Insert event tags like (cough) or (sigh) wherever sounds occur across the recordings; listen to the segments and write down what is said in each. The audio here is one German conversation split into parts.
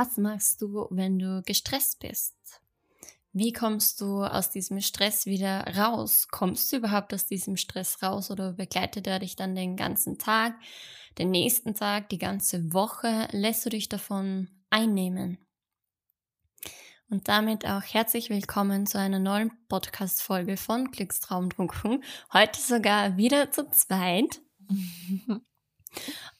Was machst du, wenn du gestresst bist? Wie kommst du aus diesem Stress wieder raus? Kommst du überhaupt aus diesem Stress raus oder begleitet er dich dann den ganzen Tag, den nächsten Tag, die ganze Woche? Lässt du dich davon einnehmen? Und damit auch herzlich willkommen zu einer neuen Podcast-Folge von Glückstraumtrunken. Heute sogar wieder zu zweit. (laughs)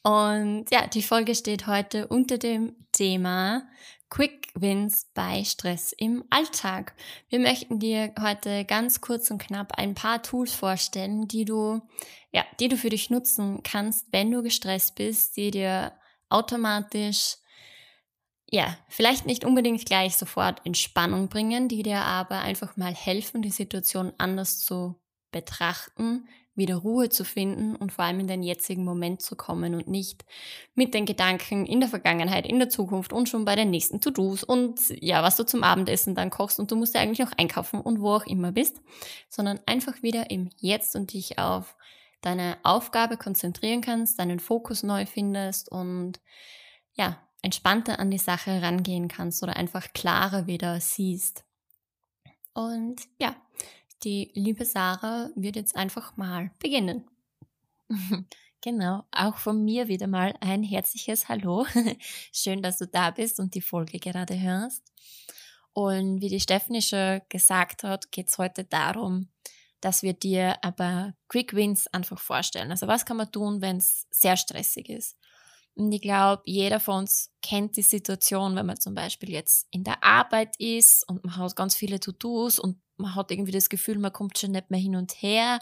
Und ja, die Folge steht heute unter dem Thema Quick Wins bei Stress im Alltag. Wir möchten dir heute ganz kurz und knapp ein paar Tools vorstellen, die du, ja, die du für dich nutzen kannst, wenn du gestresst bist, die dir automatisch, ja, vielleicht nicht unbedingt gleich sofort Entspannung bringen, die dir aber einfach mal helfen, die Situation anders zu betrachten, wieder Ruhe zu finden und vor allem in den jetzigen Moment zu kommen und nicht mit den Gedanken in der Vergangenheit, in der Zukunft und schon bei den nächsten To-Dos und ja, was du zum Abendessen dann kochst und du musst ja eigentlich noch einkaufen und wo auch immer bist, sondern einfach wieder im Jetzt und dich auf deine Aufgabe konzentrieren kannst, deinen Fokus neu findest und ja, entspannter an die Sache rangehen kannst oder einfach klarer wieder siehst. Und ja, die liebe Sarah wird jetzt einfach mal beginnen. (laughs) Genau, auch von mir wieder mal ein herzliches Hallo. (laughs) Schön, dass du da bist und die Folge gerade hörst. Und wie die Stephanie schon gesagt hat, geht es heute darum, dass wir dir aber Quick Wins einfach vorstellen. Also was kann man tun, wenn es sehr stressig ist? Und ich glaube, jeder von uns kennt die Situation, wenn man zum Beispiel jetzt in der Arbeit ist und man hat ganz viele To-Dos und man hat irgendwie das Gefühl, man kommt schon nicht mehr hin und her.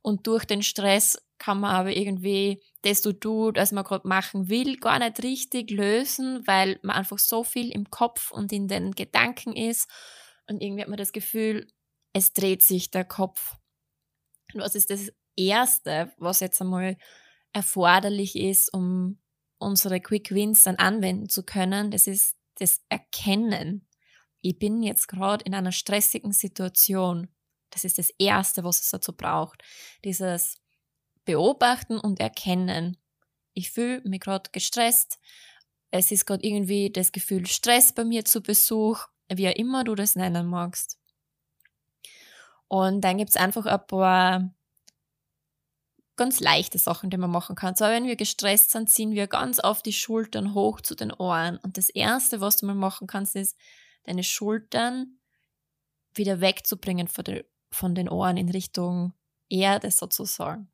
Und durch den Stress kann man aber irgendwie das tut, was man gerade machen will, gar nicht richtig lösen, weil man einfach so viel im Kopf und in den Gedanken ist. Und irgendwie hat man das Gefühl, es dreht sich der Kopf. Und was ist das Erste, was jetzt einmal erforderlich ist, um unsere Quick Wins dann anwenden zu können? Das ist das Erkennen ich bin jetzt gerade in einer stressigen Situation. Das ist das Erste, was es dazu braucht. Dieses Beobachten und Erkennen. Ich fühle mich gerade gestresst. Es ist gerade irgendwie das Gefühl Stress bei mir zu Besuch, wie auch immer du das nennen magst. Und dann gibt es einfach ein paar ganz leichte Sachen, die man machen kann. So, wenn wir gestresst sind, ziehen wir ganz auf die Schultern hoch zu den Ohren. Und das Erste, was du mal machen kannst, ist, deine Schultern wieder wegzubringen von den Ohren in Richtung Erde sozusagen.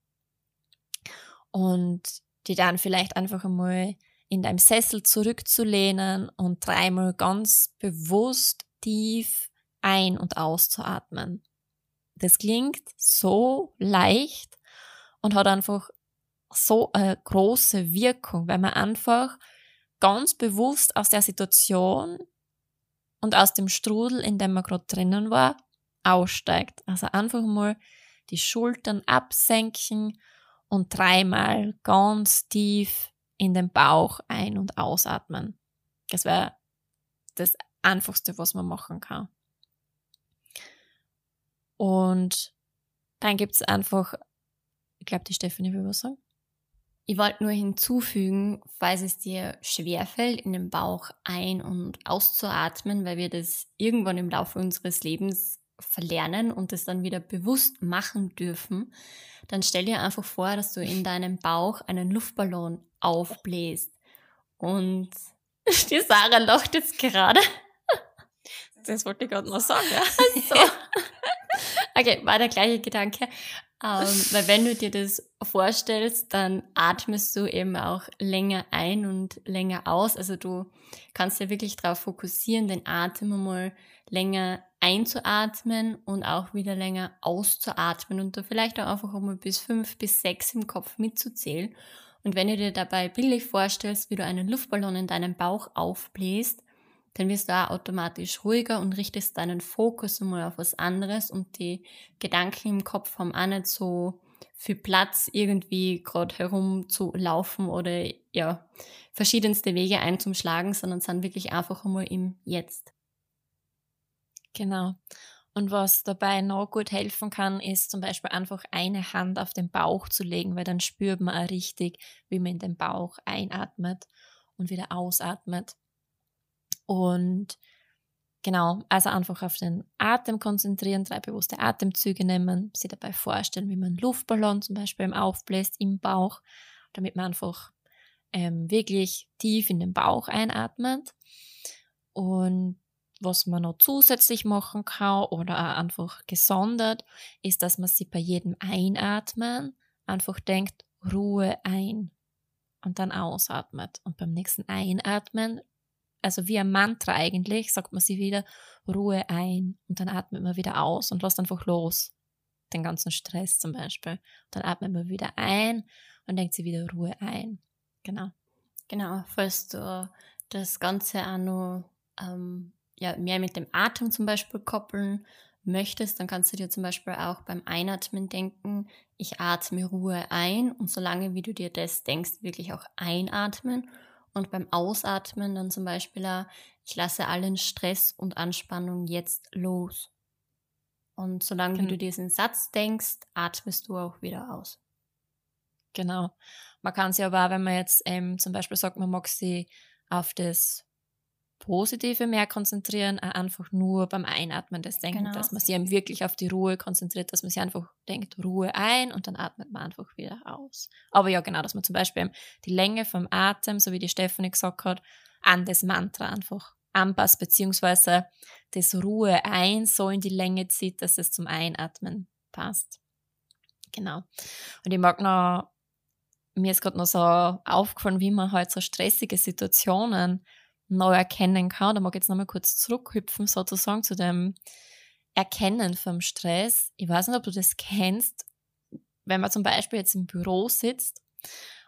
Und die dann vielleicht einfach einmal in deinem Sessel zurückzulehnen und dreimal ganz bewusst tief ein- und auszuatmen. Das klingt so leicht und hat einfach so eine große Wirkung, weil man einfach ganz bewusst aus der Situation und aus dem Strudel, in dem man gerade drinnen war, aussteigt. Also einfach mal die Schultern absenken und dreimal ganz tief in den Bauch ein- und ausatmen. Das wäre das Einfachste, was man machen kann. Und dann gibt es einfach, ich glaube, die Stefanie will was sagen. Ich wollte nur hinzufügen, falls es dir schwerfällt, in den Bauch ein- und auszuatmen, weil wir das irgendwann im Laufe unseres Lebens verlernen und das dann wieder bewusst machen dürfen, dann stell dir einfach vor, dass du in deinem Bauch einen Luftballon aufbläst. Und (laughs) die Sarah lacht jetzt gerade. Das wollte ich gerade noch sagen. Ja. So. (laughs) Okay, war der gleiche Gedanke. Ähm, (laughs) weil wenn du dir das vorstellst, dann atmest du eben auch länger ein und länger aus. Also du kannst ja wirklich darauf fokussieren, den Atem einmal länger einzuatmen und auch wieder länger auszuatmen und da vielleicht auch einfach einmal bis fünf bis sechs im Kopf mitzuzählen. Und wenn du dir dabei bildlich vorstellst, wie du einen Luftballon in deinem Bauch aufbläst, dann wirst du auch automatisch ruhiger und richtest deinen Fokus mal auf was anderes und die Gedanken im Kopf haben auch nicht so viel Platz, irgendwie gerade herum zu laufen oder ja, verschiedenste Wege einzuschlagen, sondern sind wirklich einfach einmal im Jetzt. Genau. Und was dabei noch gut helfen kann, ist zum Beispiel einfach eine Hand auf den Bauch zu legen, weil dann spürt man auch richtig, wie man in den Bauch einatmet und wieder ausatmet. Und genau, also einfach auf den Atem konzentrieren, drei bewusste Atemzüge nehmen, sich dabei vorstellen, wie man Luftballon zum Beispiel aufbläst im Bauch, damit man einfach ähm, wirklich tief in den Bauch einatmet. Und was man noch zusätzlich machen kann oder auch einfach gesondert, ist, dass man sich bei jedem Einatmen einfach denkt, Ruhe ein und dann ausatmet. Und beim nächsten Einatmen, also wie ein Mantra eigentlich, sagt man sich wieder Ruhe ein und dann atmet man wieder aus und lässt einfach los. Den ganzen Stress zum Beispiel. Dann atmet man wieder ein und denkt sich wieder Ruhe ein. Genau. Genau, falls du das Ganze auch noch ähm, ja, mehr mit dem Atem zum Beispiel koppeln möchtest, dann kannst du dir zum Beispiel auch beim Einatmen denken, ich atme Ruhe ein und solange wie du dir das denkst, wirklich auch einatmen und beim Ausatmen dann zum Beispiel auch, ich lasse allen Stress und Anspannung jetzt los. Und solange genau. du diesen Satz denkst, atmest du auch wieder aus. Genau. Man kann sich aber auch, wenn man jetzt ähm, zum Beispiel sagt, man mag sie auf das Positive mehr konzentrieren, einfach nur beim Einatmen das Denken, genau. dass man sich eben wirklich auf die Ruhe konzentriert, dass man sich einfach denkt, Ruhe ein und dann atmet man einfach wieder aus. Aber ja, genau, dass man zum Beispiel die Länge vom Atem, so wie die Stephanie gesagt hat, an das Mantra einfach anpasst, beziehungsweise das Ruhe ein so in die Länge zieht, dass es zum Einatmen passt. Genau. Und ich mag noch, mir ist gerade noch so aufgefallen, wie man halt so stressige Situationen neu erkennen kann. Da mag ich jetzt nochmal kurz zurückhüpfen, sozusagen zu dem Erkennen vom Stress. Ich weiß nicht, ob du das kennst, wenn man zum Beispiel jetzt im Büro sitzt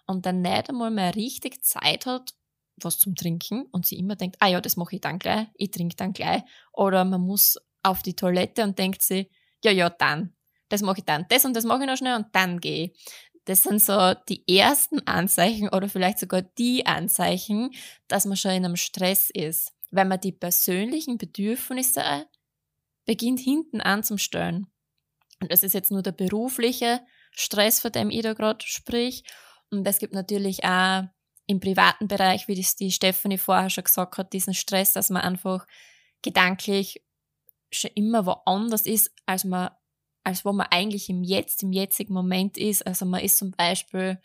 und dann nicht einmal mehr richtig Zeit hat, was zum Trinken und sie immer denkt, ah ja, das mache ich dann gleich, ich trinke dann gleich. Oder man muss auf die Toilette und denkt sie, ja, ja, dann, das mache ich dann, das und das mache ich noch schnell und dann gehe ich. Das sind so die ersten Anzeichen oder vielleicht sogar die Anzeichen, dass man schon in einem Stress ist, wenn man die persönlichen Bedürfnisse beginnt hinten anzustellen. Und das ist jetzt nur der berufliche Stress, von dem ich da gerade sprich. Und es gibt natürlich auch im privaten Bereich, wie das die Stephanie vorher schon gesagt hat, diesen Stress, dass man einfach gedanklich schon immer woanders ist, als man als wo man eigentlich im Jetzt, im jetzigen Moment ist. Also man ist zum Beispiel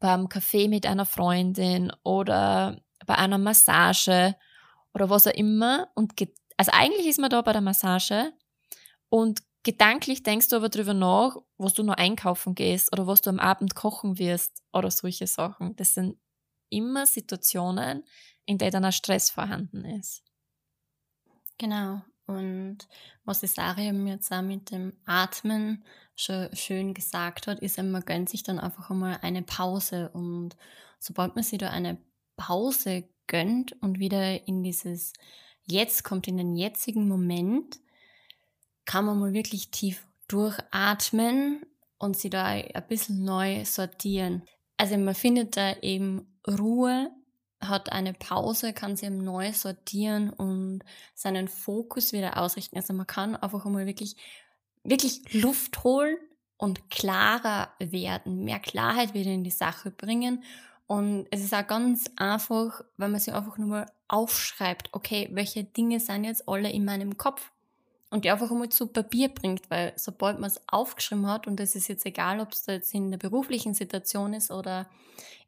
beim Kaffee mit einer Freundin oder bei einer Massage oder was auch immer. Und also eigentlich ist man da bei der Massage und gedanklich denkst du aber darüber nach, was du noch einkaufen gehst oder was du am Abend kochen wirst oder solche Sachen. Das sind immer Situationen, in denen dann ein Stress vorhanden ist. Genau. Und was die Sariam jetzt auch mit dem Atmen schon schön gesagt hat, ist, man gönnt sich dann einfach einmal eine Pause. Und sobald man sich da eine Pause gönnt und wieder in dieses Jetzt kommt, in den jetzigen Moment, kann man mal wirklich tief durchatmen und sich da ein bisschen neu sortieren. Also man findet da eben Ruhe hat eine Pause, kann sie neu sortieren und seinen Fokus wieder ausrichten. Also man kann einfach einmal wirklich, wirklich Luft holen und klarer werden, mehr Klarheit wieder in die Sache bringen. Und es ist auch ganz einfach, wenn man sich einfach nur mal aufschreibt, okay, welche Dinge sind jetzt alle in meinem Kopf? Und die einfach einmal zu Papier bringt, weil sobald man es aufgeschrieben hat, und das ist jetzt egal, ob es da jetzt in der beruflichen Situation ist oder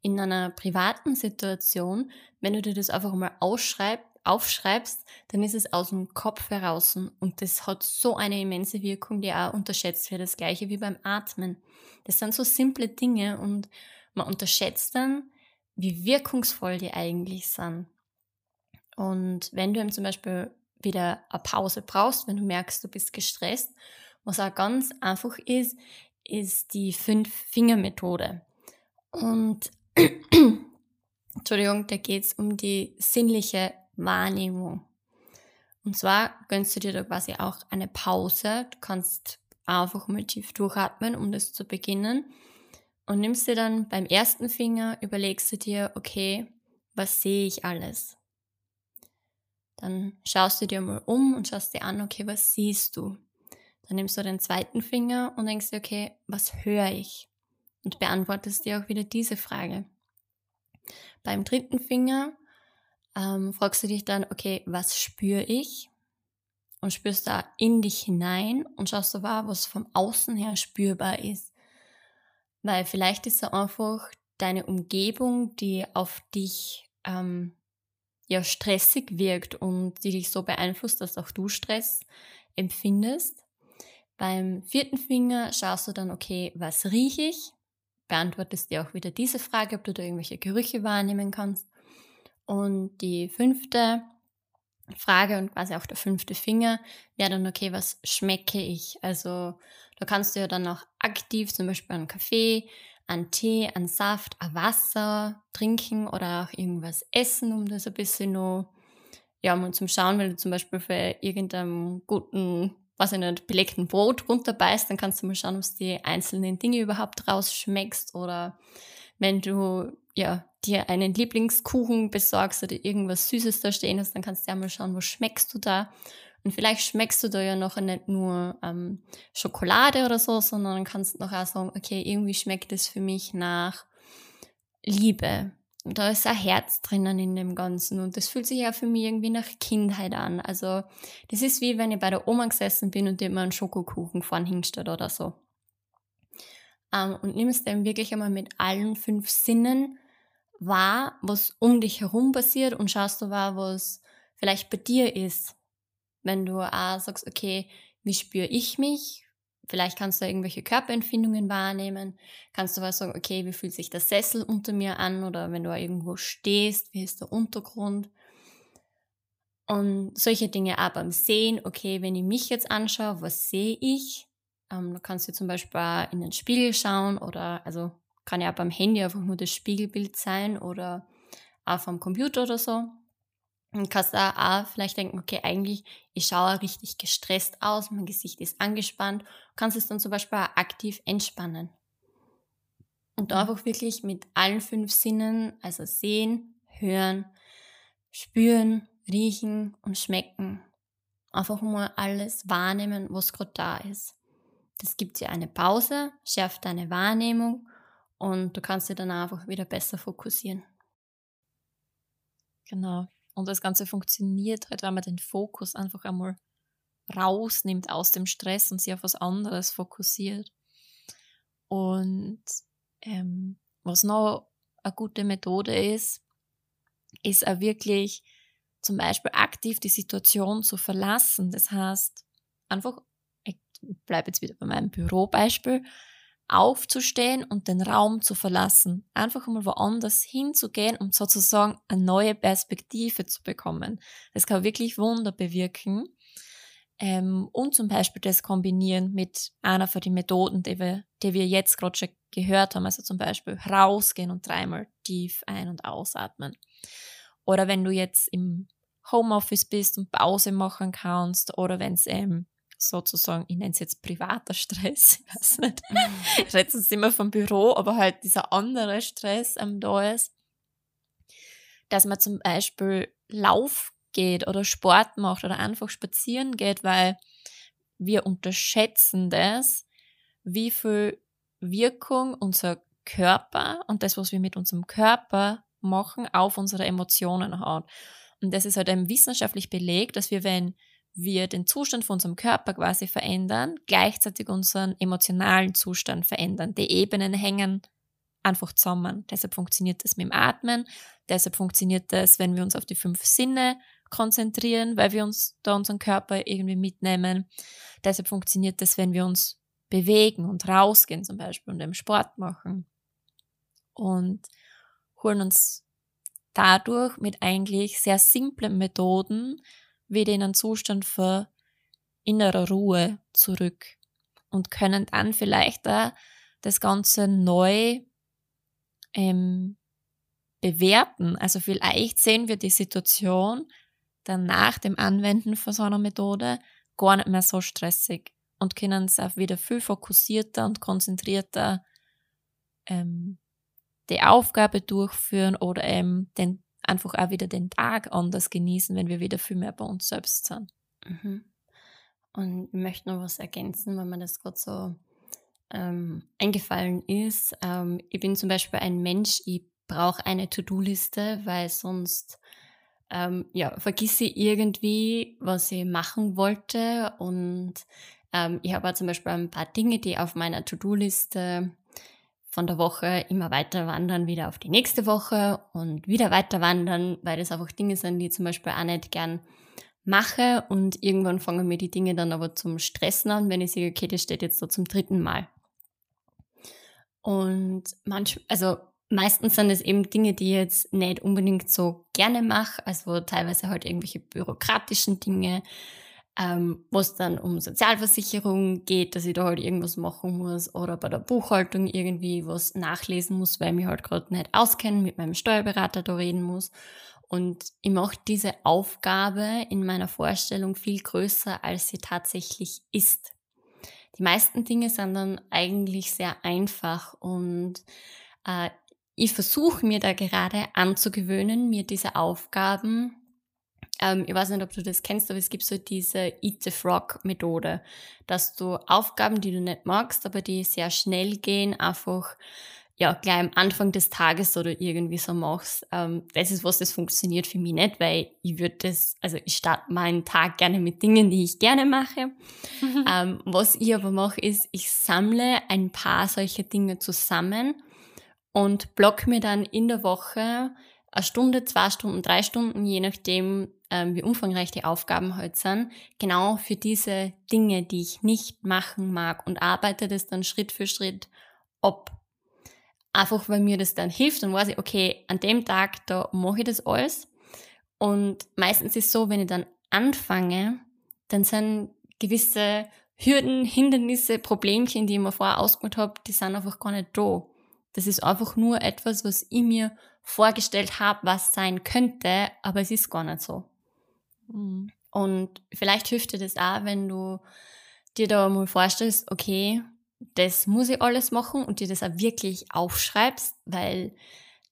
in einer privaten Situation, wenn du dir das einfach mal ausschreibst, aufschreibst, dann ist es aus dem Kopf heraus und das hat so eine immense Wirkung, die auch unterschätzt wird. Das gleiche wie beim Atmen. Das sind so simple Dinge und man unterschätzt dann, wie wirkungsvoll die eigentlich sind. Und wenn du ihm zum Beispiel wieder eine Pause brauchst, wenn du merkst, du bist gestresst. Was auch ganz einfach ist, ist die Fünf-Finger-Methode. Und (clears throat) Entschuldigung, da geht es um die sinnliche Wahrnehmung. Und zwar gönnst du dir da quasi auch eine Pause. Du kannst einfach mal tief durchatmen, um das zu beginnen. Und nimmst dir dann beim ersten Finger, überlegst du dir, okay, was sehe ich alles? Dann schaust du dir mal um und schaust dir an, okay, was siehst du? Dann nimmst du den zweiten Finger und denkst dir, okay, was höre ich? Und beantwortest dir auch wieder diese Frage. Beim dritten Finger ähm, fragst du dich dann, okay, was spüre ich? Und spürst da in dich hinein und schaust so wahr, was vom Außen her spürbar ist. Weil vielleicht ist es einfach deine Umgebung, die auf dich ähm, ja stressig wirkt und die dich so beeinflusst, dass auch du Stress empfindest. Beim vierten Finger schaust du dann, okay, was rieche ich? Beantwortest dir auch wieder diese Frage, ob du da irgendwelche Gerüche wahrnehmen kannst. Und die fünfte Frage und quasi auch der fünfte Finger wäre dann, okay, was schmecke ich? Also da kannst du ja dann auch aktiv zum Beispiel einen Kaffee, an Tee, an Saft, an Wasser trinken oder auch irgendwas essen, um das ein bisschen noch, ja, mal zum Schauen, wenn du zum Beispiel für irgendeinen guten, was in nicht, belegten Brot runterbeißt, dann kannst du mal schauen, ob du die einzelnen Dinge überhaupt rausschmeckst oder wenn du ja, dir einen Lieblingskuchen besorgst oder irgendwas Süßes da stehen hast, dann kannst du ja mal schauen, wo schmeckst du da. Und vielleicht schmeckst du da ja noch nicht nur ähm, Schokolade oder so, sondern kannst noch auch sagen, okay, irgendwie schmeckt es für mich nach Liebe. Und da ist ein Herz drinnen in dem Ganzen und das fühlt sich ja für mich irgendwie nach Kindheit an. Also das ist wie wenn ich bei der Oma gesessen bin und dir mal einen Schokokuchen vorn hinstellt oder so ähm, und nimmst dann wirklich einmal mit allen fünf Sinnen wahr, was um dich herum passiert und schaust du wahr, was vielleicht bei dir ist. Wenn du auch sagst, okay, wie spüre ich mich? Vielleicht kannst du irgendwelche Körperempfindungen wahrnehmen. Kannst du was sagen, okay, wie fühlt sich der Sessel unter mir an? Oder wenn du irgendwo stehst, wie ist der Untergrund? Und solche Dinge auch beim Sehen, okay, wenn ich mich jetzt anschaue, was sehe ich? Ähm, du kannst dir zum Beispiel in den Spiegel schauen oder, also kann ja beim Handy einfach nur das Spiegelbild sein oder auch vom Computer oder so. Und kannst da auch vielleicht denken, okay, eigentlich, ich schaue richtig gestresst aus, mein Gesicht ist angespannt. Du kannst es dann zum Beispiel auch aktiv entspannen. Und mhm. einfach wirklich mit allen fünf Sinnen, also sehen, hören, spüren, riechen und schmecken, einfach mal alles wahrnehmen, was gerade da ist. Das gibt dir eine Pause, schärft deine Wahrnehmung und du kannst dir dann einfach wieder besser fokussieren. Genau. Und das Ganze funktioniert halt, wenn man den Fokus einfach einmal rausnimmt aus dem Stress und sich auf was anderes fokussiert. Und ähm, was noch eine gute Methode ist, ist auch wirklich zum Beispiel aktiv die Situation zu verlassen. Das heißt, einfach bleibe jetzt wieder bei meinem Bürobeispiel, aufzustehen und den Raum zu verlassen. Einfach mal woanders hinzugehen, um sozusagen eine neue Perspektive zu bekommen. Das kann wirklich Wunder bewirken. Ähm, und zum Beispiel das kombinieren mit einer von den Methoden, die wir, die wir jetzt gerade schon gehört haben. Also zum Beispiel rausgehen und dreimal tief ein- und ausatmen. Oder wenn du jetzt im Homeoffice bist und Pause machen kannst oder wenn es ähm, sozusagen, ich nenne es jetzt privater Stress, ich weiß nicht, mhm. ich rede jetzt immer vom Büro, aber halt dieser andere Stress ähm, da ist, dass man zum Beispiel Lauf geht oder Sport macht oder einfach spazieren geht, weil wir unterschätzen das, wie viel Wirkung unser Körper und das, was wir mit unserem Körper machen, auf unsere Emotionen hat. Und das ist halt eben wissenschaftlich belegt, dass wir, wenn wir den Zustand von unserem Körper quasi verändern, gleichzeitig unseren emotionalen Zustand verändern. Die Ebenen hängen einfach zusammen. Deshalb funktioniert das mit dem Atmen, deshalb funktioniert das, wenn wir uns auf die fünf Sinne konzentrieren, weil wir uns da unseren Körper irgendwie mitnehmen. Deshalb funktioniert das, wenn wir uns bewegen und rausgehen zum Beispiel und im Sport machen. Und holen uns dadurch mit eigentlich sehr simplen Methoden wieder in einen Zustand für innere Ruhe zurück und können dann vielleicht da das Ganze neu ähm, bewerten. Also vielleicht sehen wir die Situation dann nach dem Anwenden von so einer Methode gar nicht mehr so stressig und können es auch wieder viel fokussierter und konzentrierter ähm, die Aufgabe durchführen oder eben den, einfach auch wieder den Tag anders genießen, wenn wir wieder viel mehr bei uns selbst sind. Mhm. Und ich möchte noch was ergänzen, wenn man das gerade so ähm, eingefallen ist. Ähm, ich bin zum Beispiel ein Mensch, ich brauche eine To-Do-Liste, weil sonst ähm, ja, vergisse ich irgendwie, was ich machen wollte. Und ähm, ich habe zum Beispiel ein paar Dinge, die auf meiner To-Do-Liste von der Woche immer weiter wandern, wieder auf die nächste Woche und wieder weiter wandern, weil das einfach Dinge sind, die ich zum Beispiel auch nicht gern mache und irgendwann fangen mir die Dinge dann aber zum Stressen an, wenn ich sehe, okay, das steht jetzt so zum dritten Mal. Und manch, also meistens sind es eben Dinge, die ich jetzt nicht unbedingt so gerne mache, also teilweise halt irgendwelche bürokratischen Dinge, ähm, wo es dann um Sozialversicherung geht, dass ich da halt irgendwas machen muss oder bei der Buchhaltung irgendwie was nachlesen muss, weil ich mich halt gerade nicht auskenne, mit meinem Steuerberater da reden muss. Und ich mache diese Aufgabe in meiner Vorstellung viel größer, als sie tatsächlich ist. Die meisten Dinge sind dann eigentlich sehr einfach und äh, ich versuche mir da gerade anzugewöhnen, mir diese Aufgaben, ähm, ich weiß nicht, ob du das kennst, aber es gibt so diese Eat the Frog Methode, dass du Aufgaben, die du nicht magst, aber die sehr schnell gehen, einfach ja, gleich am Anfang des Tages oder irgendwie so machst, ähm, das ist was, das funktioniert für mich nicht, weil ich würde das, also ich starte meinen Tag gerne mit Dingen, die ich gerne mache. (laughs) ähm, was ich aber mache, ist, ich sammle ein paar solcher Dinge zusammen und block mir dann in der Woche eine Stunde, zwei Stunden, drei Stunden, je nachdem, ähm, wie umfangreich die Aufgaben heute sind, genau für diese Dinge, die ich nicht machen mag und arbeite das dann Schritt für Schritt ab. Einfach weil mir das dann hilft und weiß ich, okay, an dem Tag, da mache ich das alles. Und meistens ist es so, wenn ich dann anfange, dann sind gewisse Hürden, Hindernisse, Problemchen, die ich mir vorher ausgemacht habe, die sind einfach gar nicht da. Das ist einfach nur etwas, was ich mir vorgestellt habe, was sein könnte, aber es ist gar nicht so. Mhm. Und vielleicht hilft dir das auch, wenn du dir da mal vorstellst, okay, das muss ich alles machen und dir das auch wirklich aufschreibst, weil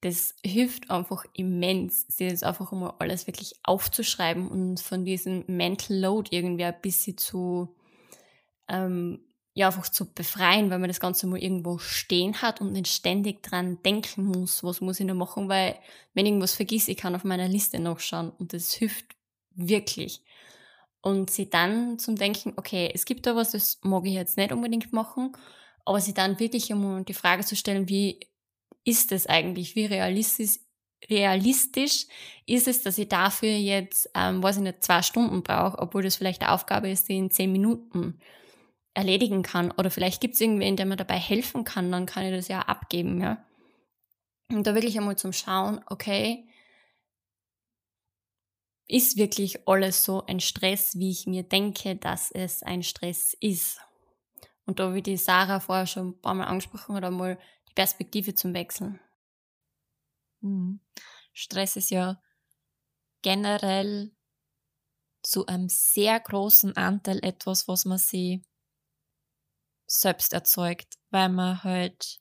das hilft einfach immens, dir das einfach mal alles wirklich aufzuschreiben und von diesem Mental Load irgendwie ein bisschen zu, ähm, ja, einfach zu befreien, weil man das Ganze mal irgendwo stehen hat und nicht ständig dran denken muss, was muss ich noch machen, weil wenn ich irgendwas vergiss, ich kann auf meiner Liste nachschauen und das hilft wirklich. Und sie dann zum Denken, okay, es gibt da was, das mag ich jetzt nicht unbedingt machen, aber sie dann wirklich einmal die Frage zu stellen, wie ist es eigentlich, wie realistisch, realistisch ist es, dass ich dafür jetzt, ähm, weiß ich nicht, zwei Stunden brauche, obwohl das vielleicht eine Aufgabe ist, die in zehn Minuten erledigen kann. Oder vielleicht gibt es irgendwen, der mir dabei helfen kann, dann kann ich das ja abgeben, ja. Und da wirklich einmal zum Schauen, okay, ist wirklich alles so ein Stress, wie ich mir denke, dass es ein Stress ist. Und da, wie die Sarah vorher schon ein paar Mal angesprochen hat, einmal die Perspektive zum Wechseln. Mhm. Stress ist ja generell zu einem sehr großen Anteil etwas, was man sich selbst erzeugt, weil man halt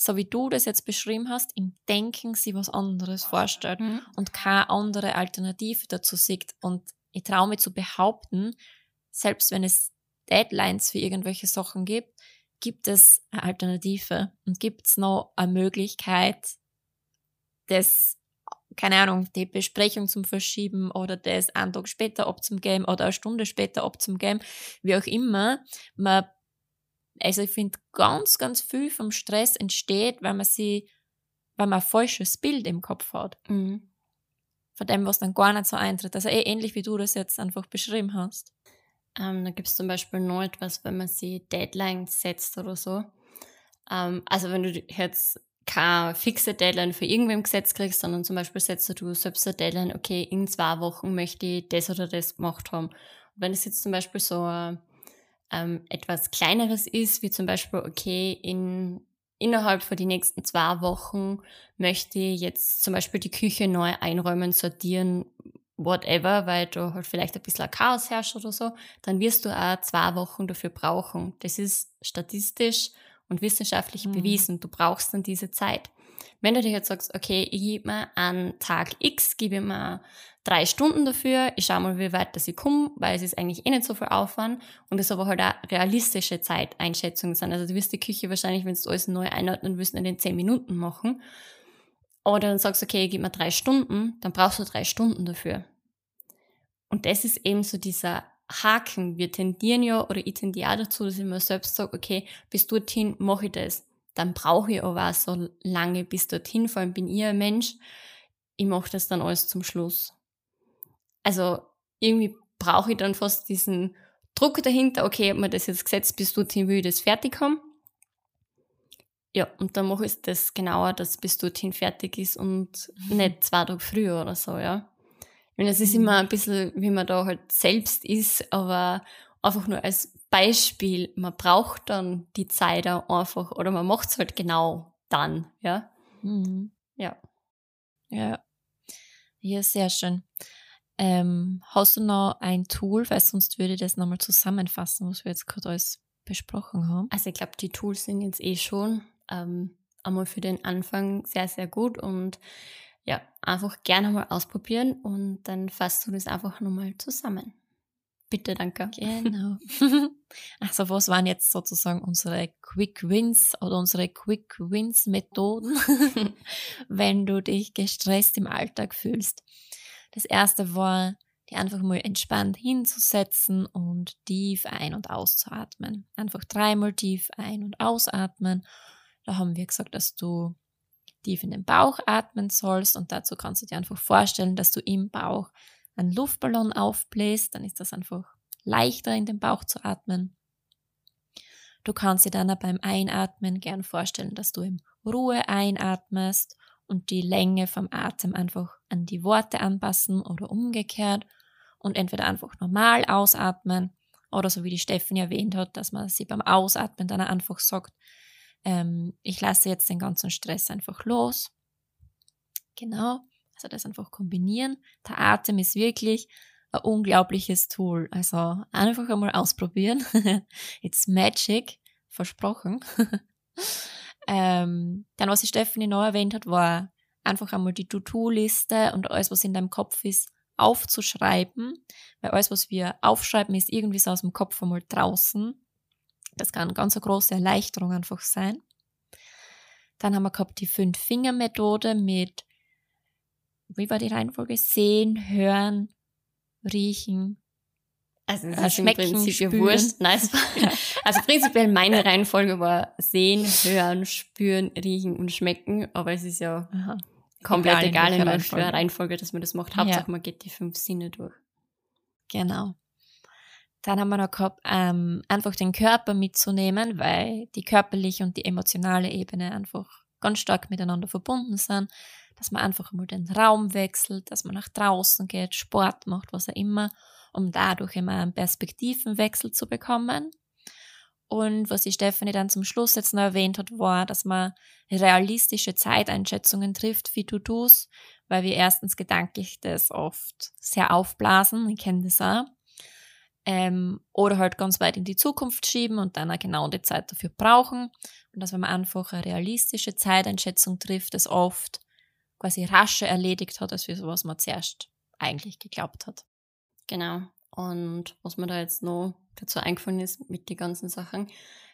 so wie du das jetzt beschrieben hast, im Denken sie was anderes vorstellt mhm. und keine andere Alternative dazu sieht. Und ich traue mir zu behaupten, selbst wenn es Deadlines für irgendwelche Sachen gibt, gibt es eine Alternative und gibt es noch eine Möglichkeit, das, keine Ahnung, die Besprechung zum Verschieben oder das einen Tag später abzugeben oder eine Stunde später abzugeben, wie auch immer. Man also ich finde, ganz, ganz viel vom Stress entsteht, weil man sie, weil man ein falsches Bild im Kopf hat. Mhm. Von dem, was dann gar nicht so eintritt. Also eh ähnlich wie du das jetzt einfach beschrieben hast. Ähm, da gibt es zum Beispiel noch etwas, wenn man sie Deadlines setzt oder so. Ähm, also wenn du jetzt keine fixe Deadline für irgendwem gesetzt kriegst, sondern zum Beispiel setzt du selbst eine Deadline, okay, in zwei Wochen möchte ich das oder das gemacht haben. Und wenn es jetzt zum Beispiel so ähm, etwas Kleineres ist, wie zum Beispiel, okay, in innerhalb von den nächsten zwei Wochen möchte ich jetzt zum Beispiel die Küche neu einräumen, sortieren, whatever, weil du halt vielleicht ein bisschen Chaos herrscht oder so, dann wirst du auch zwei Wochen dafür brauchen. Das ist statistisch und wissenschaftlich mhm. bewiesen. Du brauchst dann diese Zeit. Wenn du dir jetzt sagst, okay, ich gebe mir an Tag X, gebe mir drei Stunden dafür, ich schaue mal, wie weit das ich komme, weil es ist eigentlich eh nicht so viel Aufwand und es aber halt auch realistische Zeiteinschätzungen sind. Also du wirst die Küche wahrscheinlich, wenn du alles neu einordnen willst, in den zehn Minuten machen. Oder dann sagst du, okay, ich gebe mir drei Stunden, dann brauchst du drei Stunden dafür. Und das ist eben so dieser Haken. Wir tendieren ja, oder ich tendiere dazu, dass ich mir selbst sage, okay, bis dorthin mache ich das. Dann brauche ich aber auch so lange bis dorthin, vor allem bin ich ein Mensch, ich mache das dann alles zum Schluss. Also irgendwie brauche ich dann fast diesen Druck dahinter, okay, ich habe mir das jetzt gesetzt, bis dorthin will ich das fertig haben. Ja, und dann mache ich das genauer, dass bis dorthin fertig ist und mhm. nicht zwei Tage früher oder so, ja. Ich meine, es ist mhm. immer ein bisschen, wie man da halt selbst ist, aber einfach nur als Beispiel, man braucht dann die Zeit auch einfach oder man macht es halt genau dann, ja. Mhm. Ja. Ja. Ja, sehr schön. Ähm, hast du noch ein Tool, weil sonst würde ich das nochmal zusammenfassen, was wir jetzt gerade alles besprochen haben? Also ich glaube, die Tools sind jetzt eh schon ähm, einmal für den Anfang sehr, sehr gut und ja, einfach gerne mal ausprobieren und dann fasst du das einfach nochmal zusammen. Bitte, danke. Genau. (laughs) also was waren jetzt sozusagen unsere Quick Wins oder unsere Quick Wins Methoden, (laughs) wenn du dich gestresst im Alltag fühlst? Das erste war, die einfach mal entspannt hinzusetzen und tief ein- und auszuatmen. Einfach dreimal tief ein- und ausatmen da haben wir gesagt, dass du tief in den Bauch atmen sollst und dazu kannst du dir einfach vorstellen, dass du im Bauch einen Luftballon aufbläst, dann ist das einfach leichter in den Bauch zu atmen. Du kannst dir dann beim Einatmen gern vorstellen, dass du in Ruhe einatmest und die Länge vom Atem einfach an die Worte anpassen oder umgekehrt und entweder einfach normal ausatmen oder so wie die Stephanie erwähnt hat, dass man sie beim Ausatmen dann einfach sagt, ähm, ich lasse jetzt den ganzen Stress einfach los. Genau, also das einfach kombinieren. Der Atem ist wirklich ein unglaubliches Tool. Also einfach einmal ausprobieren. (laughs) It's magic, versprochen. (laughs) ähm, dann, was die Stephanie noch erwähnt hat, war einfach einmal die To-Do-Liste und alles, was in deinem Kopf ist, aufzuschreiben. Weil alles, was wir aufschreiben, ist irgendwie so aus dem Kopf einmal draußen. Das kann eine ganz eine große Erleichterung einfach sein. Dann haben wir gehabt die Fünf-Finger-Methode mit, wie war die Reihenfolge? Sehen, hören, riechen, also es äh, ist schmecken, im Prinzip spüren. wurscht. Nice. Ja. Also prinzipiell meine Reihenfolge war sehen, hören, spüren, riechen und schmecken, aber es ist ja Aha. komplett egal, in welcher Reihenfolge. Reihenfolge, dass man das macht. Hauptsache ja. man geht die fünf Sinne durch. Genau. Dann haben wir noch gehabt, ähm, einfach den Körper mitzunehmen, weil die körperliche und die emotionale Ebene einfach ganz stark miteinander verbunden sind. Dass man einfach mal den Raum wechselt, dass man nach draußen geht, Sport macht, was auch immer, um dadurch immer einen Perspektivenwechsel zu bekommen. Und was die Stefanie dann zum Schluss jetzt noch erwähnt hat, war, dass man realistische Zeiteinschätzungen trifft, wie tust, weil wir erstens gedanklich das oft sehr aufblasen, ich kenne das auch, ähm, oder halt ganz weit in die Zukunft schieben und dann auch genau die Zeit dafür brauchen. Und dass wenn man einfach eine realistische Zeiteinschätzung trifft, es oft quasi rascher erledigt hat, als für sowas man zuerst eigentlich geglaubt hat. Genau. Und was mir da jetzt noch dazu eingefallen ist mit den ganzen Sachen,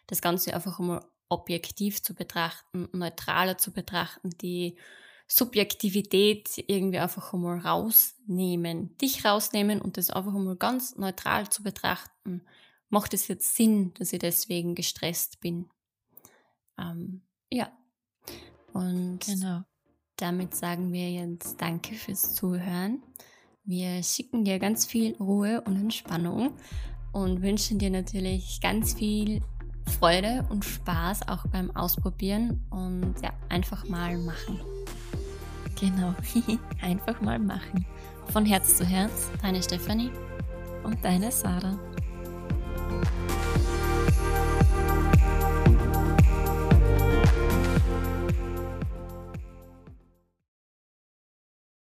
das Ganze einfach einmal objektiv zu betrachten, neutraler zu betrachten, die Subjektivität irgendwie einfach einmal rausnehmen, dich rausnehmen und das einfach einmal ganz neutral zu betrachten. Macht es jetzt Sinn, dass ich deswegen gestresst bin? Ähm, ja. Und genau. Damit sagen wir jetzt Danke fürs Zuhören. Wir schicken dir ganz viel Ruhe und Entspannung und wünschen dir natürlich ganz viel Freude und Spaß auch beim Ausprobieren und ja, einfach mal machen. Genau, (laughs) einfach mal machen. Von Herz zu Herz. Deine Stefanie und deine Sarah.